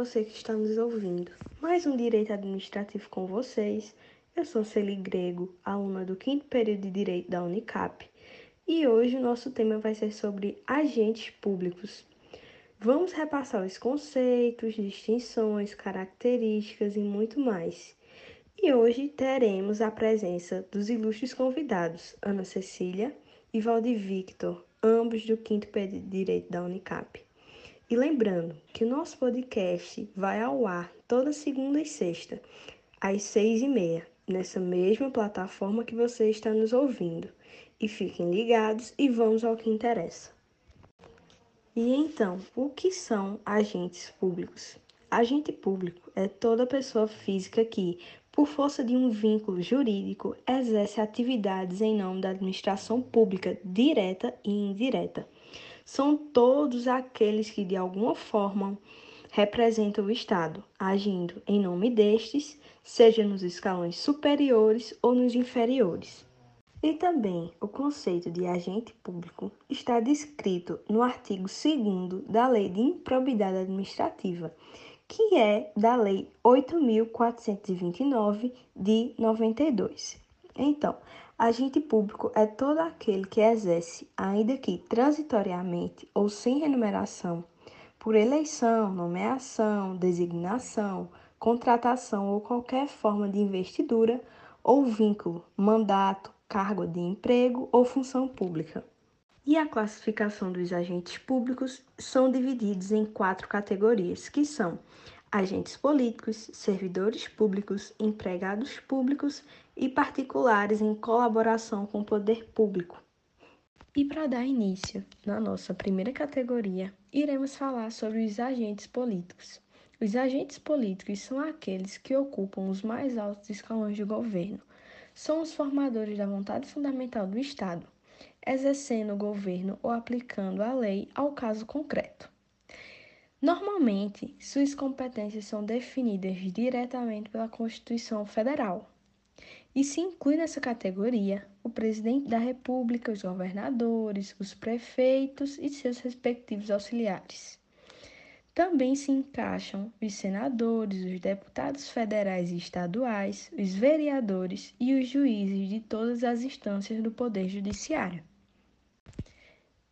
você que está nos ouvindo. Mais um Direito Administrativo com vocês. Eu sou Celi Grego, aluna do quinto período de Direito da Unicap, e hoje o nosso tema vai ser sobre agentes públicos. Vamos repassar os conceitos, distinções, características e muito mais. E hoje teremos a presença dos ilustres convidados Ana Cecília e Valdir Victor, ambos do quinto período de Direito da Unicap. E lembrando que o nosso podcast vai ao ar toda segunda e sexta, às seis e meia, nessa mesma plataforma que você está nos ouvindo. E fiquem ligados e vamos ao que interessa. E então, o que são agentes públicos? Agente público é toda pessoa física que, por força de um vínculo jurídico, exerce atividades em nome da administração pública direta e indireta são todos aqueles que de alguma forma representam o Estado, agindo em nome destes, seja nos escalões superiores ou nos inferiores. E também o conceito de agente público está descrito no artigo 2 da Lei de Improbidade Administrativa, que é da Lei 8.429 de 92. Então, Agente público é todo aquele que exerce, ainda que transitoriamente ou sem remuneração, por eleição, nomeação, designação, contratação ou qualquer forma de investidura ou vínculo, mandato, cargo de emprego ou função pública. E a classificação dos agentes públicos são divididos em quatro categorias, que são agentes políticos, servidores públicos, empregados públicos e particulares em colaboração com o poder público. E para dar início na nossa primeira categoria, iremos falar sobre os agentes políticos. Os agentes políticos são aqueles que ocupam os mais altos escalões de governo. São os formadores da vontade fundamental do Estado, exercendo o governo ou aplicando a lei ao caso concreto. Normalmente, suas competências são definidas diretamente pela Constituição Federal, e se inclui nessa categoria o presidente da República, os governadores, os prefeitos e seus respectivos auxiliares. Também se encaixam os senadores, os deputados federais e estaduais, os vereadores e os juízes de todas as instâncias do Poder Judiciário.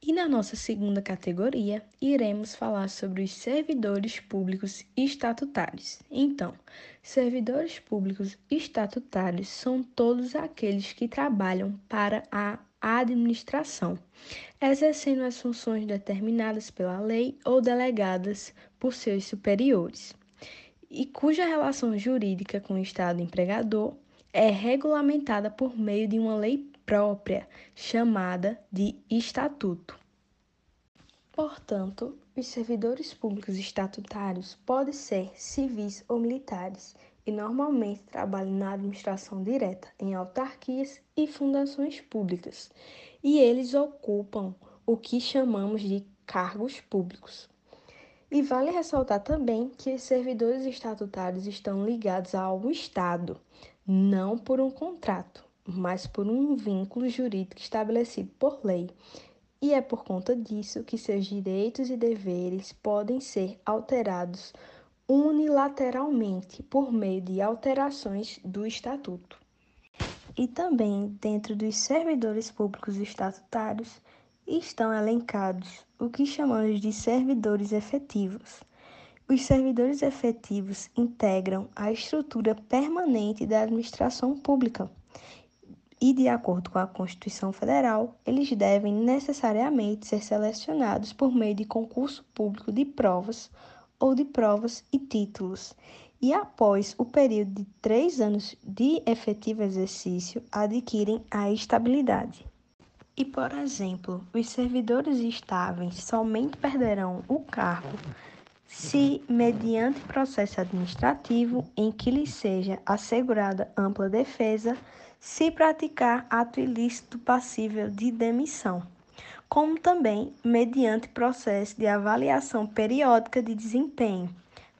E na nossa segunda categoria, iremos falar sobre os servidores públicos estatutários. Então, servidores públicos estatutários são todos aqueles que trabalham para a administração, exercendo as funções determinadas pela lei ou delegadas por seus superiores, e cuja relação jurídica com o Estado empregador é regulamentada por meio de uma lei própria, chamada de estatuto. Portanto, os servidores públicos estatutários podem ser civis ou militares e normalmente trabalham na administração direta, em autarquias e fundações públicas, e eles ocupam o que chamamos de cargos públicos. E vale ressaltar também que os servidores estatutários estão ligados ao Estado, não por um contrato mas por um vínculo jurídico estabelecido por lei. E é por conta disso que seus direitos e deveres podem ser alterados unilateralmente por meio de alterações do Estatuto. E também dentro dos servidores públicos estatutários estão elencados o que chamamos de servidores efetivos. Os servidores efetivos integram a estrutura permanente da administração pública e, de acordo com a Constituição Federal, eles devem necessariamente ser selecionados por meio de concurso público de provas ou de provas e títulos, e após o período de três anos de efetivo exercício, adquirem a estabilidade. E, por exemplo, os servidores estáveis somente perderão o cargo se, mediante processo administrativo em que lhes seja assegurada ampla defesa, se praticar ato ilícito passível de demissão, como também mediante processo de avaliação periódica de desempenho,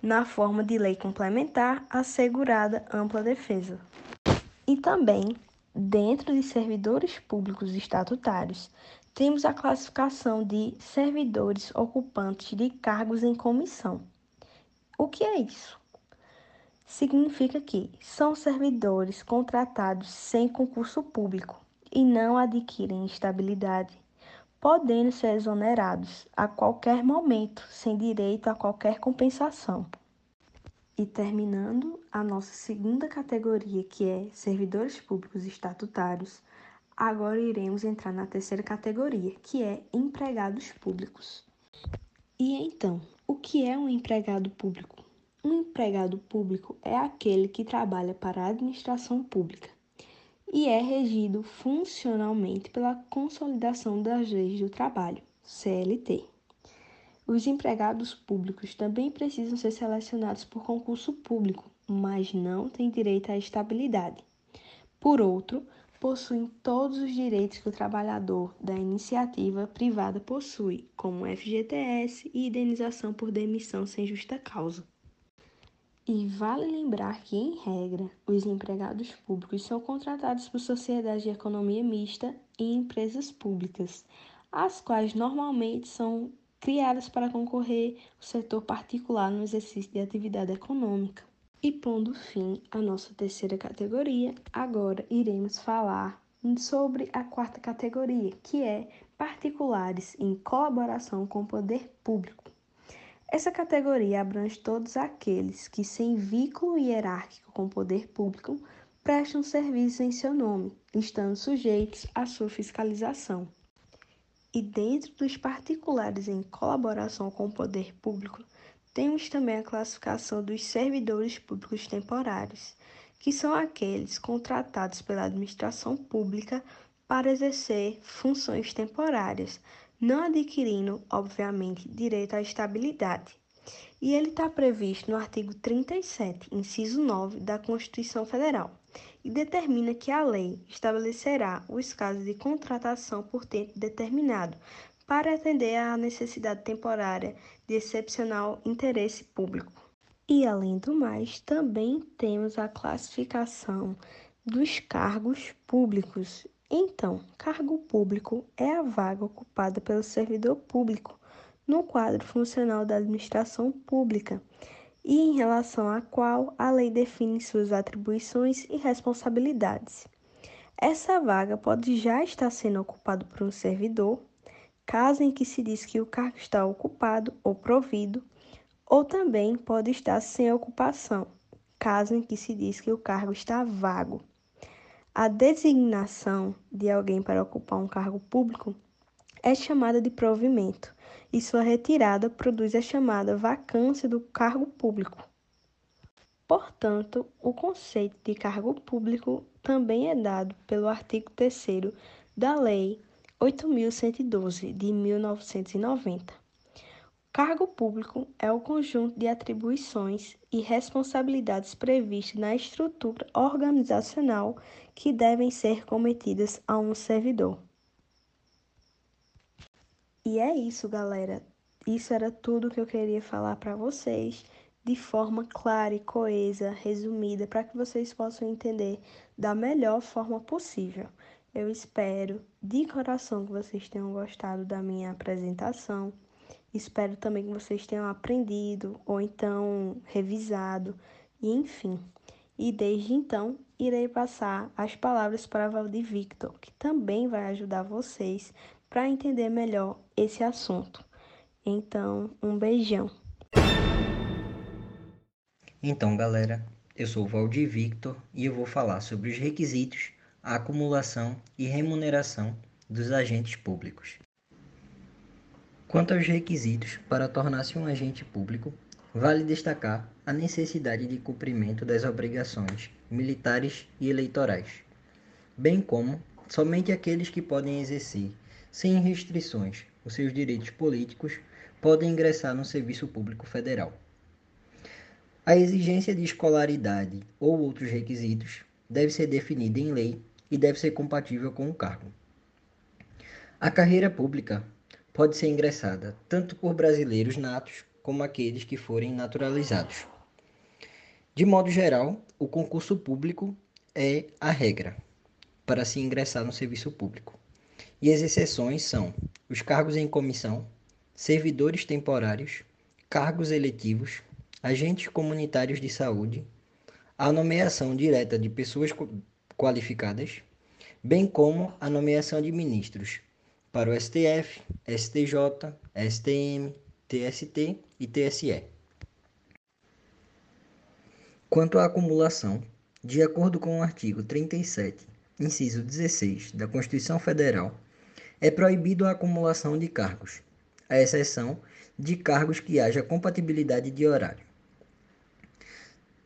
na forma de lei complementar assegurada ampla defesa. E também, dentro de servidores públicos estatutários, temos a classificação de servidores ocupantes de cargos em comissão. O que é isso? Significa que são servidores contratados sem concurso público e não adquirem estabilidade, podendo ser exonerados a qualquer momento, sem direito a qualquer compensação. E terminando a nossa segunda categoria, que é servidores públicos estatutários, agora iremos entrar na terceira categoria, que é empregados públicos. E então, o que é um empregado público? Um empregado público é aquele que trabalha para a administração pública e é regido funcionalmente pela Consolidação das Leis do Trabalho, CLT. Os empregados públicos também precisam ser selecionados por concurso público, mas não têm direito à estabilidade. Por outro, possuem todos os direitos que o trabalhador da iniciativa privada possui, como FGTS e indenização por demissão sem justa causa. E vale lembrar que, em regra, os empregados públicos são contratados por sociedades de economia mista e empresas públicas, as quais normalmente são criadas para concorrer ao setor particular no exercício de atividade econômica. E pondo fim à nossa terceira categoria, agora iremos falar sobre a quarta categoria, que é particulares em colaboração com o poder público. Essa categoria abrange todos aqueles que, sem vínculo hierárquico com o poder público, prestam serviços em seu nome, estando sujeitos à sua fiscalização. E dentro dos particulares em colaboração com o poder público, temos também a classificação dos servidores públicos temporários, que são aqueles contratados pela administração pública para exercer funções temporárias, não adquirindo, obviamente, direito à estabilidade. E ele está previsto no artigo 37, inciso 9 da Constituição Federal, e determina que a lei estabelecerá os casos de contratação por tempo determinado para atender à necessidade temporária de excepcional interesse público. E além do mais, também temos a classificação dos cargos públicos então, cargo público é a vaga ocupada pelo servidor público no quadro funcional da administração pública e em relação à qual a lei define suas atribuições e responsabilidades. Essa vaga pode já estar sendo ocupada por um servidor, caso em que se diz que o cargo está ocupado ou provido, ou também pode estar sem ocupação, caso em que se diz que o cargo está vago. A designação de alguém para ocupar um cargo público é chamada de provimento, e sua retirada produz a chamada vacância do cargo público. Portanto, o conceito de cargo público também é dado pelo artigo 3 da Lei 8.112 de 1990. Cargo público é o conjunto de atribuições e responsabilidades previstas na estrutura organizacional que devem ser cometidas a um servidor. E é isso, galera. Isso era tudo que eu queria falar para vocês de forma clara e coesa, resumida, para que vocês possam entender da melhor forma possível. Eu espero de coração que vocês tenham gostado da minha apresentação. Espero também que vocês tenham aprendido ou então revisado, e enfim. E desde então, irei passar as palavras para Valdir Victor, que também vai ajudar vocês para entender melhor esse assunto. Então, um beijão. Então, galera, eu sou o Valdir Victor e eu vou falar sobre os requisitos, a acumulação e remuneração dos agentes públicos. Quanto aos requisitos para tornar-se um agente público, vale destacar a necessidade de cumprimento das obrigações militares e eleitorais, bem como somente aqueles que podem exercer sem restrições os seus direitos políticos podem ingressar no serviço público federal. A exigência de escolaridade ou outros requisitos deve ser definida em lei e deve ser compatível com o cargo. A carreira pública pode ser ingressada tanto por brasileiros natos como aqueles que forem naturalizados. De modo geral, o concurso público é a regra para se ingressar no serviço público. E as exceções são os cargos em comissão, servidores temporários, cargos eletivos, agentes comunitários de saúde, a nomeação direta de pessoas qualificadas, bem como a nomeação de ministros para o STF, STJ, STM, TST e TSE. Quanto à acumulação, de acordo com o artigo 37, inciso 16 da Constituição Federal, é proibido a acumulação de cargos, à exceção de cargos que haja compatibilidade de horário.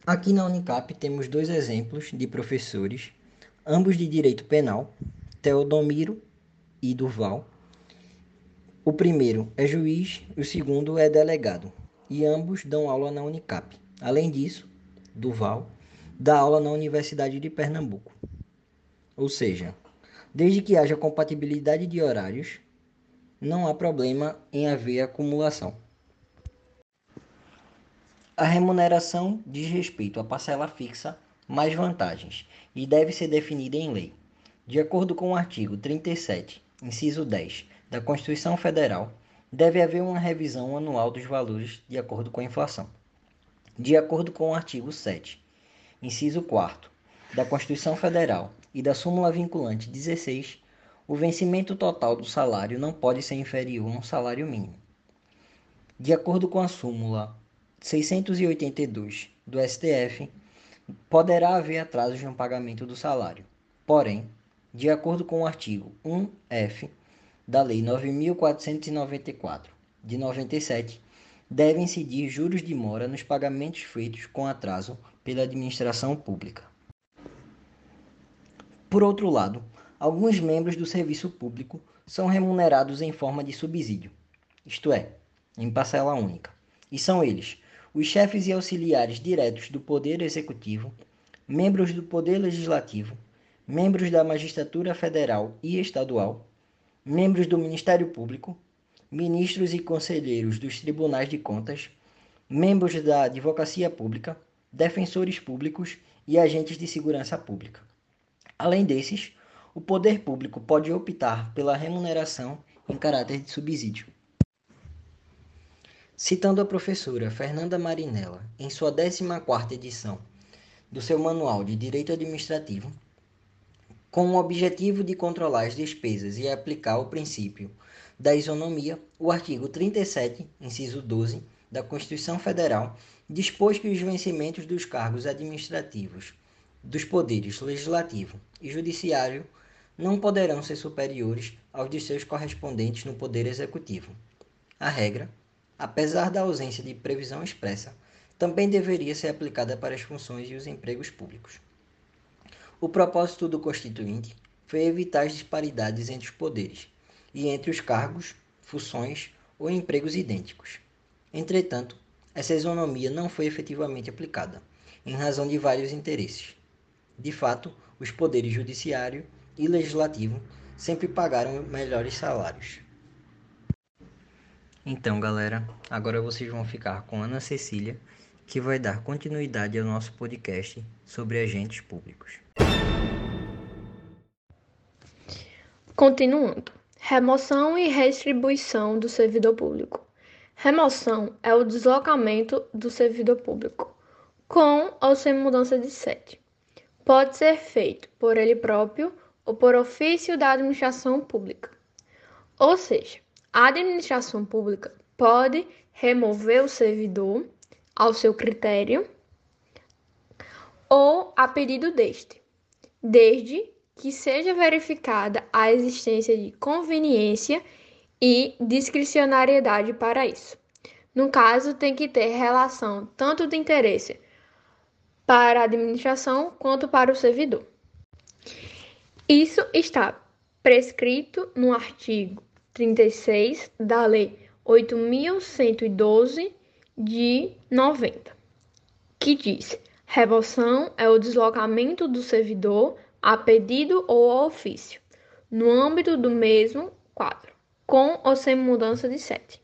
Aqui na Unicap temos dois exemplos de professores, ambos de direito penal, Teodomiro e Duval. O primeiro é juiz, o segundo é delegado, e ambos dão aula na Unicap. Além disso, Duval dá aula na Universidade de Pernambuco. Ou seja, desde que haja compatibilidade de horários, não há problema em haver acumulação. A remuneração diz respeito à parcela fixa mais vantagens e deve ser definida em lei. De acordo com o artigo 37, inciso 10 da Constituição Federal, deve haver uma revisão anual dos valores de acordo com a inflação. De acordo com o artigo 7, inciso 4 da Constituição Federal e da súmula vinculante 16, o vencimento total do salário não pode ser inferior a um salário mínimo. De acordo com a súmula 682 do STF, poderá haver atrasos no pagamento do salário. Porém, de acordo com o artigo 1F da Lei 9494 de 97, devem incidir juros de mora nos pagamentos feitos com atraso pela administração pública. Por outro lado, alguns membros do serviço público são remunerados em forma de subsídio, isto é, em parcela única, e são eles os chefes e auxiliares diretos do Poder Executivo, membros do Poder Legislativo, membros da Magistratura Federal e Estadual, membros do Ministério Público, ministros e conselheiros dos Tribunais de Contas, membros da Advocacia Pública, defensores públicos e agentes de segurança pública. Além desses, o poder público pode optar pela remuneração em caráter de subsídio. Citando a professora Fernanda Marinella em sua 14ª edição do seu Manual de Direito Administrativo, com o objetivo de controlar as despesas e aplicar o princípio da isonomia, o artigo 37, inciso 12 da Constituição Federal dispôs que os vencimentos dos cargos administrativos dos poderes legislativo e judiciário não poderão ser superiores aos de seus correspondentes no poder executivo. A regra, apesar da ausência de previsão expressa, também deveria ser aplicada para as funções e os empregos públicos. O propósito do Constituinte foi evitar as disparidades entre os poderes e entre os cargos, funções ou empregos idênticos. Entretanto, essa isonomia não foi efetivamente aplicada, em razão de vários interesses. De fato, os poderes judiciário e legislativo sempre pagaram melhores salários. Então, galera, agora vocês vão ficar com Ana Cecília, que vai dar continuidade ao nosso podcast sobre agentes públicos. Continuando. Remoção e restribuição do servidor público. Remoção é o deslocamento do servidor público, com ou sem mudança de sede. Pode ser feito por ele próprio ou por ofício da administração pública. Ou seja, a administração pública pode remover o servidor ao seu critério ou a pedido deste, desde que seja verificada a existência de conveniência e discricionariedade para isso. No caso, tem que ter relação tanto de interesse para a administração quanto para o servidor. Isso está prescrito no artigo 36 da Lei 8.112 de 90, que diz: remoção é o deslocamento do servidor a pedido ou a ofício, no âmbito do mesmo quadro, com ou sem mudança de sede.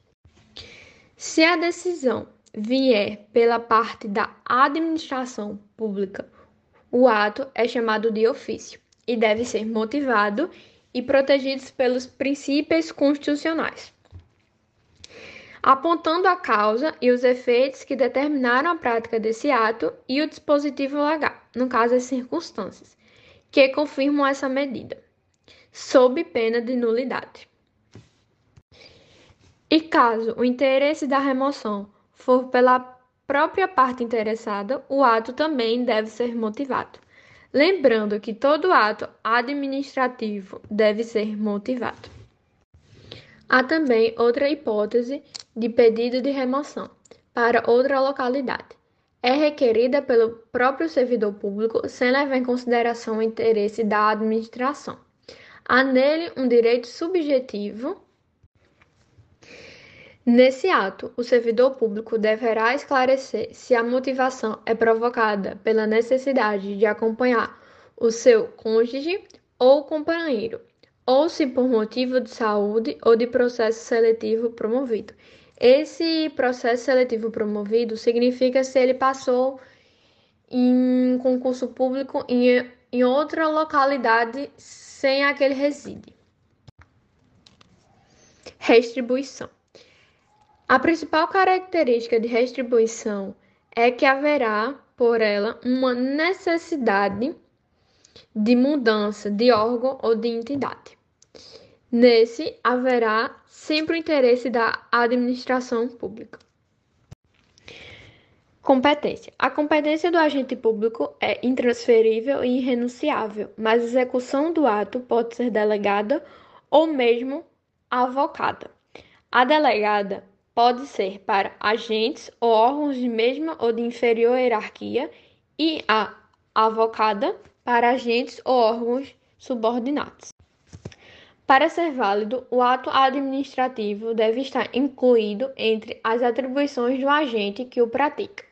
Se a decisão vier pela parte da administração pública, o ato é chamado de ofício e deve ser motivado e protegido pelos princípios constitucionais. Apontando a causa e os efeitos que determinaram a prática desse ato e o dispositivo legal, no caso as circunstâncias, que confirmam essa medida, sob pena de nulidade. E caso o interesse da remoção for pela própria parte interessada, o ato também deve ser motivado. Lembrando que todo ato administrativo deve ser motivado. Há também outra hipótese de pedido de remoção para outra localidade. É requerida pelo próprio servidor público sem levar em consideração o interesse da administração. Há nele um direito subjetivo Nesse ato, o servidor público deverá esclarecer se a motivação é provocada pela necessidade de acompanhar o seu cônjuge ou companheiro, ou se por motivo de saúde ou de processo seletivo promovido. Esse processo seletivo promovido significa se ele passou em concurso público em, em outra localidade sem aquele reside. Restribuição. A principal característica de restribuição é que haverá por ela uma necessidade de mudança de órgão ou de entidade. Nesse haverá sempre o interesse da administração pública. Competência. A competência do agente público é intransferível e irrenunciável, mas a execução do ato pode ser delegada ou mesmo avocada. A delegada pode ser para agentes ou órgãos de mesma ou de inferior hierarquia e a avocada para agentes ou órgãos subordinados. Para ser válido, o ato administrativo deve estar incluído entre as atribuições do agente que o pratica.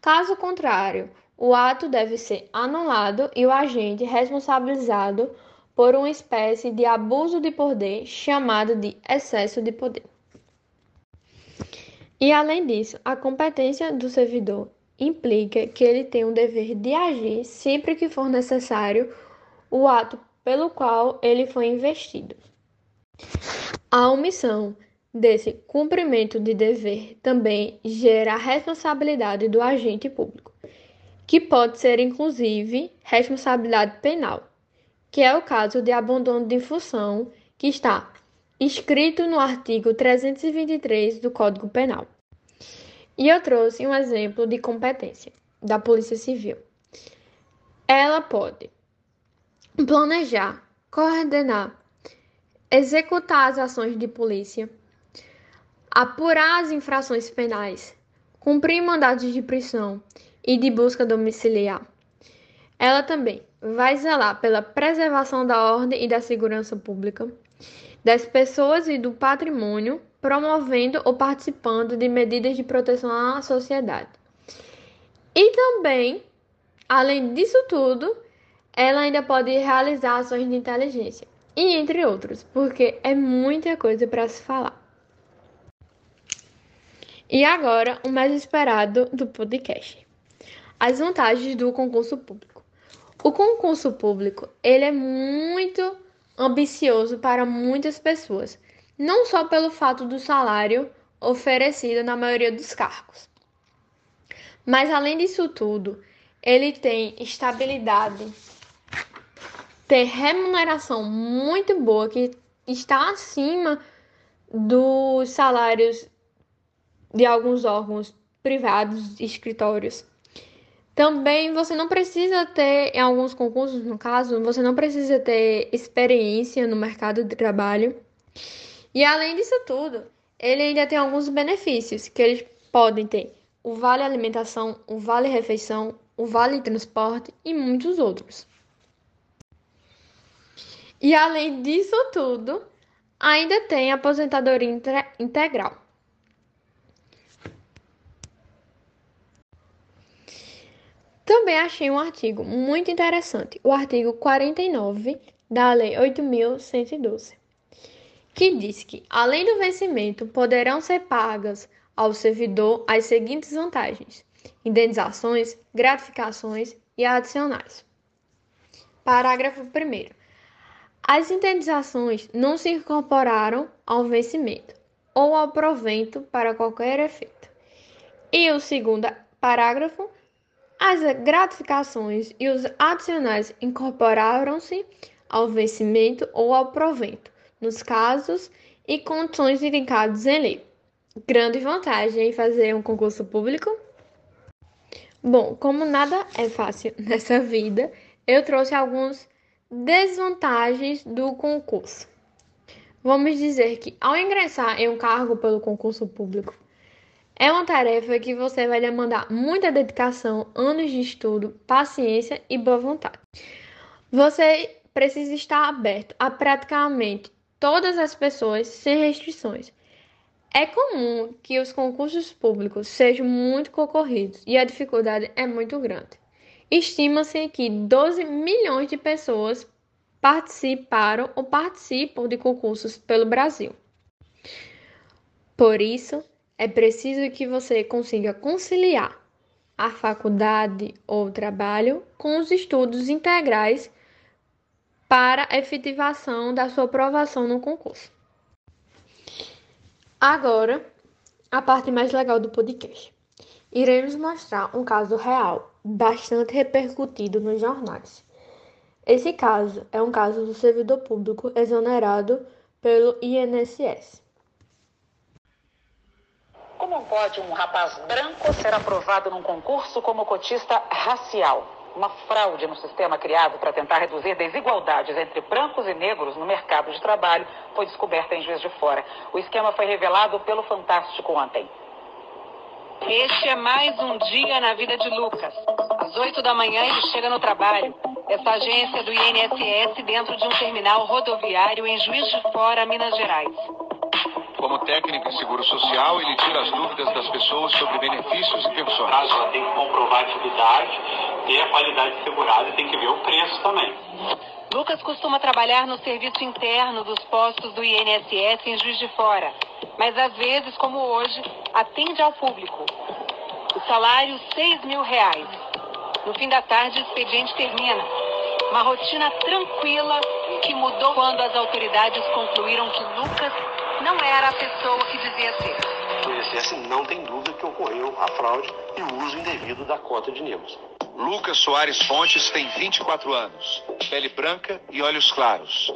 Caso contrário, o ato deve ser anulado e o agente responsabilizado por uma espécie de abuso de poder chamado de excesso de poder. E além disso, a competência do servidor implica que ele tem o dever de agir sempre que for necessário o ato pelo qual ele foi investido. A omissão desse cumprimento de dever também gera a responsabilidade do agente público, que pode ser inclusive responsabilidade penal, que é o caso de abandono de função que está escrito no artigo 323 do Código Penal. E eu trouxe um exemplo de competência da Polícia Civil. Ela pode planejar, coordenar, executar as ações de polícia, apurar as infrações penais, cumprir mandados de prisão e de busca domiciliar. Ela também vai zelar pela preservação da ordem e da segurança pública, das pessoas e do patrimônio, promovendo ou participando de medidas de proteção à sociedade. E também, além disso tudo, ela ainda pode realizar ações de inteligência, e entre outros, porque é muita coisa para se falar. E agora, o mais esperado do podcast. As vantagens do concurso público. O concurso público, ele é muito ambicioso para muitas pessoas, não só pelo fato do salário oferecido na maioria dos cargos. Mas além disso tudo, ele tem estabilidade, tem remuneração muito boa que está acima dos salários de alguns órgãos privados, escritórios. Também você não precisa ter, em alguns concursos, no caso, você não precisa ter experiência no mercado de trabalho. E além disso tudo, ele ainda tem alguns benefícios que eles podem ter: o vale alimentação, o vale refeição, o vale transporte e muitos outros. E além disso tudo, ainda tem aposentadoria integral. Também achei um artigo muito interessante, o artigo 49 da Lei 8.112, que diz que, além do vencimento, poderão ser pagas ao servidor as seguintes vantagens: indenizações, gratificações e adicionais. Parágrafo 1. As indenizações não se incorporaram ao vencimento. ou ao provento para qualquer efeito. E o segundo parágrafo, as gratificações e os adicionais incorporaram-se ao vencimento ou ao provento, nos casos e condições indicados em lei. Grande vantagem em fazer um concurso público? Bom, como nada é fácil nessa vida, eu trouxe algumas desvantagens do concurso. Vamos dizer que ao ingressar em um cargo pelo concurso público, é uma tarefa que você vai demandar muita dedicação, anos de estudo, paciência e boa vontade. Você precisa estar aberto a praticamente todas as pessoas sem restrições. É comum que os concursos públicos sejam muito concorridos e a dificuldade é muito grande. Estima-se que 12 milhões de pessoas participaram ou participam de concursos pelo Brasil. Por isso, é preciso que você consiga conciliar a faculdade ou trabalho com os estudos integrais para a efetivação da sua aprovação no concurso. Agora, a parte mais legal do podcast. Iremos mostrar um caso real, bastante repercutido nos jornais. Esse caso é um caso do servidor público exonerado pelo INSS. Como pode um rapaz branco ser aprovado num concurso como cotista racial? Uma fraude no sistema criado para tentar reduzir desigualdades entre brancos e negros no mercado de trabalho foi descoberta em Juiz de Fora. O esquema foi revelado pelo Fantástico ontem. Este é mais um dia na vida de Lucas. Às 8 da manhã ele chega no trabalho. Essa agência do INSS dentro de um terminal rodoviário em Juiz de Fora, Minas Gerais. Como técnico em seguro social, ele tira as dúvidas das pessoas sobre benefícios e pensões. Ela tem que comprovar a atividade, ter a qualidade segurada e tem que ver o preço também. Lucas costuma trabalhar no serviço interno dos postos do INSS em Juiz de Fora, mas às vezes, como hoje, atende ao público. O salário, 6 mil reais. No fim da tarde, o expediente termina. Uma rotina tranquila que mudou quando as autoridades concluíram que Lucas não era a pessoa que dizia ser. O INSS não tem dúvida que ocorreu a fraude e o uso indevido da cota de negros. Lucas Soares Fontes tem 24 anos, pele branca e olhos claros.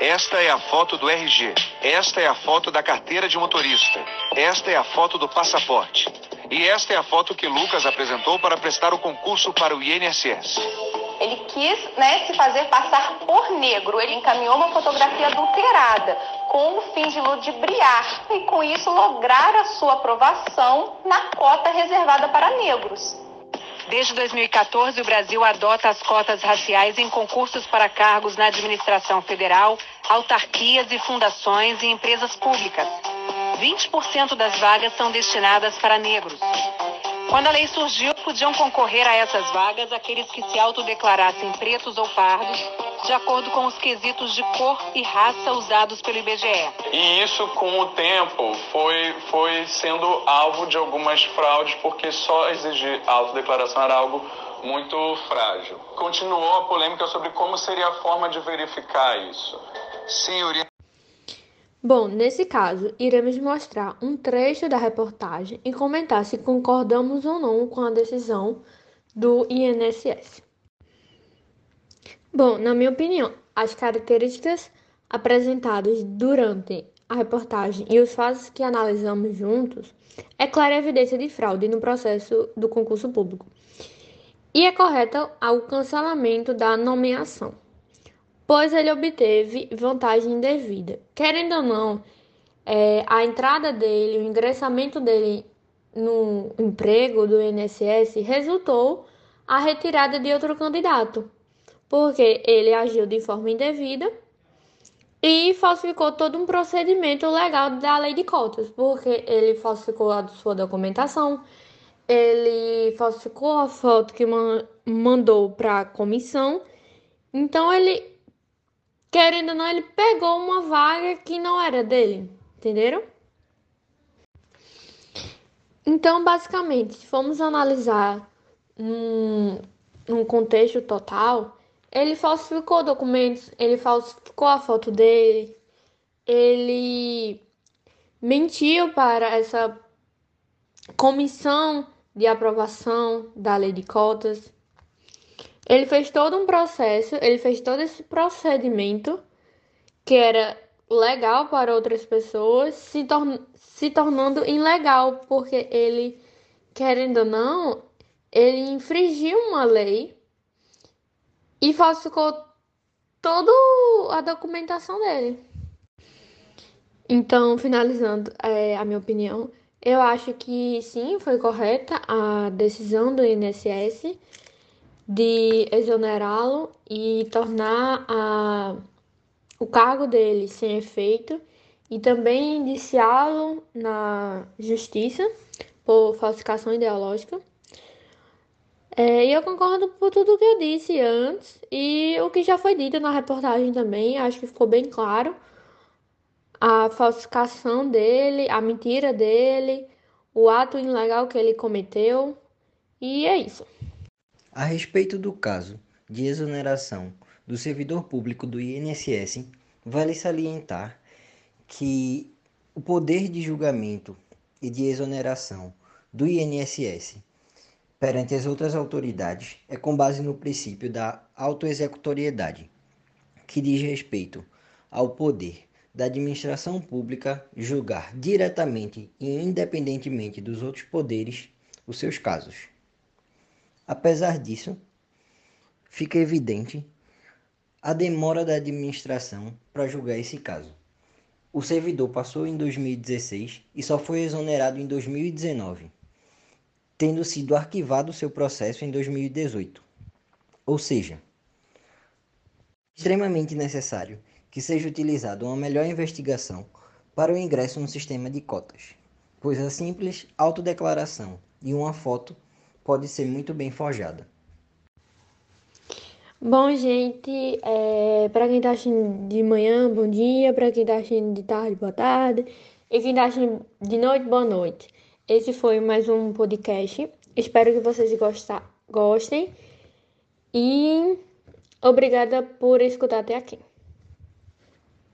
Esta é a foto do RG. Esta é a foto da carteira de motorista. Esta é a foto do passaporte. E esta é a foto que Lucas apresentou para prestar o concurso para o INSS. Ele quis né, se fazer passar por negro. Ele encaminhou uma fotografia adulterada com o fim de ludibriar e, com isso, lograr a sua aprovação na cota reservada para negros. Desde 2014, o Brasil adota as cotas raciais em concursos para cargos na administração federal, autarquias e fundações e empresas públicas. 20% das vagas são destinadas para negros. Quando a lei surgiu, podiam concorrer a essas vagas aqueles que se autodeclarassem pretos ou pardos, de acordo com os quesitos de cor e raça usados pelo IBGE. E isso, com o tempo, foi, foi sendo alvo de algumas fraudes, porque só exigir autodeclaração era algo muito frágil. Continuou a polêmica sobre como seria a forma de verificar isso. Senhoria. Bom, nesse caso, iremos mostrar um trecho da reportagem e comentar se concordamos ou não com a decisão do INSS. Bom, na minha opinião, as características apresentadas durante a reportagem e os fatos que analisamos juntos é clara evidência de fraude no processo do concurso público. E é correto o cancelamento da nomeação pois ele obteve vantagem indevida. Querendo ou não, é, a entrada dele, o ingressamento dele no emprego do INSS resultou a retirada de outro candidato, porque ele agiu de forma indevida e falsificou todo um procedimento legal da lei de cotas, porque ele falsificou a sua documentação, ele falsificou a foto que mandou para a comissão, então ele querendo ou não, ele pegou uma vaga que não era dele, entenderam? Então, basicamente, se formos analisar num, num contexto total, ele falsificou documentos, ele falsificou a foto dele, ele mentiu para essa comissão de aprovação da lei de cotas. Ele fez todo um processo, ele fez todo esse procedimento que era legal para outras pessoas, se, se tornando ilegal, porque ele, querendo ou não, ele infringiu uma lei e falsificou toda a documentação dele. Então, finalizando é, a minha opinião, eu acho que sim, foi correta a decisão do INSS de exonerá-lo e tornar a, o cargo dele sem efeito e também indiciá-lo na justiça por falsificação ideológica. É, eu concordo por tudo que eu disse antes e o que já foi dito na reportagem também, acho que ficou bem claro a falsificação dele, a mentira dele, o ato ilegal que ele cometeu, e é isso. A respeito do caso de exoneração do servidor público do INSS, vale salientar que o poder de julgamento e de exoneração do INSS perante as outras autoridades é com base no princípio da autoexecutoriedade, que diz respeito ao poder da administração pública julgar diretamente e independentemente dos outros poderes os seus casos. Apesar disso, fica evidente a demora da administração para julgar esse caso. O servidor passou em 2016 e só foi exonerado em 2019, tendo sido arquivado seu processo em 2018. Ou seja, extremamente necessário que seja utilizada uma melhor investigação para o ingresso no sistema de cotas, pois a simples autodeclaração e uma foto pode ser muito bem forjada. Bom, gente, é, para quem está assistindo de manhã, bom dia. Para quem está assistindo de tarde, boa tarde. E quem está assistindo de noite, boa noite. Esse foi mais um podcast. Espero que vocês gostem. E obrigada por escutar até aqui.